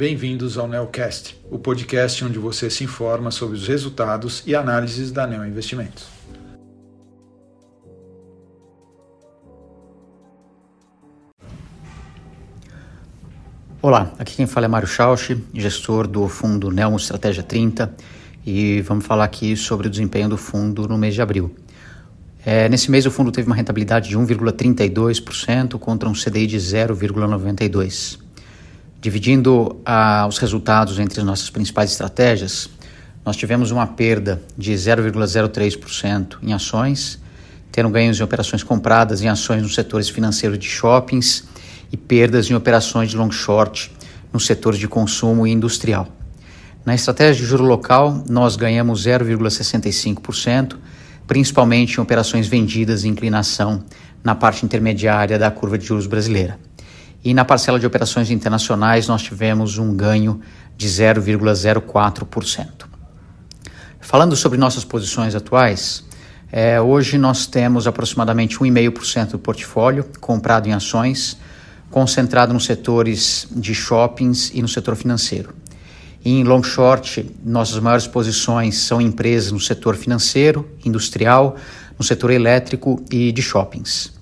bem-vindos ao Neocast, o podcast onde você se informa sobre os resultados e análises da Neo Investimentos. Olá, aqui quem fala é Mário Schausch, gestor do fundo Neo Estratégia 30, e vamos falar aqui sobre o desempenho do fundo no mês de abril. É, nesse mês o fundo teve uma rentabilidade de 1,32% contra um CDI de 0,92%. Dividindo ah, os resultados entre as nossas principais estratégias, nós tivemos uma perda de 0,03% em ações, tendo ganhos em operações compradas em ações nos setores financeiros de shoppings e perdas em operações de long short nos setores de consumo e industrial. Na estratégia de juro local, nós ganhamos 0,65%, principalmente em operações vendidas em inclinação na parte intermediária da curva de juros brasileira. E na parcela de operações internacionais, nós tivemos um ganho de 0,04%. Falando sobre nossas posições atuais, é, hoje nós temos aproximadamente 1,5% do portfólio comprado em ações, concentrado nos setores de shoppings e no setor financeiro. Em long short, nossas maiores posições são empresas no setor financeiro, industrial, no setor elétrico e de shoppings.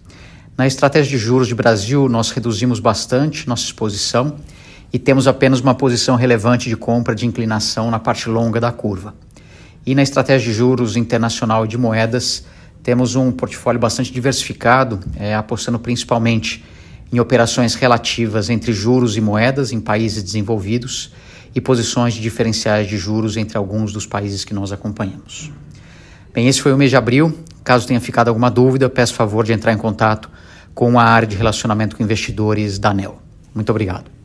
Na estratégia de juros de Brasil, nós reduzimos bastante nossa exposição e temos apenas uma posição relevante de compra de inclinação na parte longa da curva. E na estratégia de juros internacional de moedas, temos um portfólio bastante diversificado, é, apostando principalmente em operações relativas entre juros e moedas em países desenvolvidos e posições de diferenciais de juros entre alguns dos países que nós acompanhamos. Bem, esse foi o mês de abril. Caso tenha ficado alguma dúvida, peço favor de entrar em contato com a área de relacionamento com investidores da ANEL. Muito obrigado.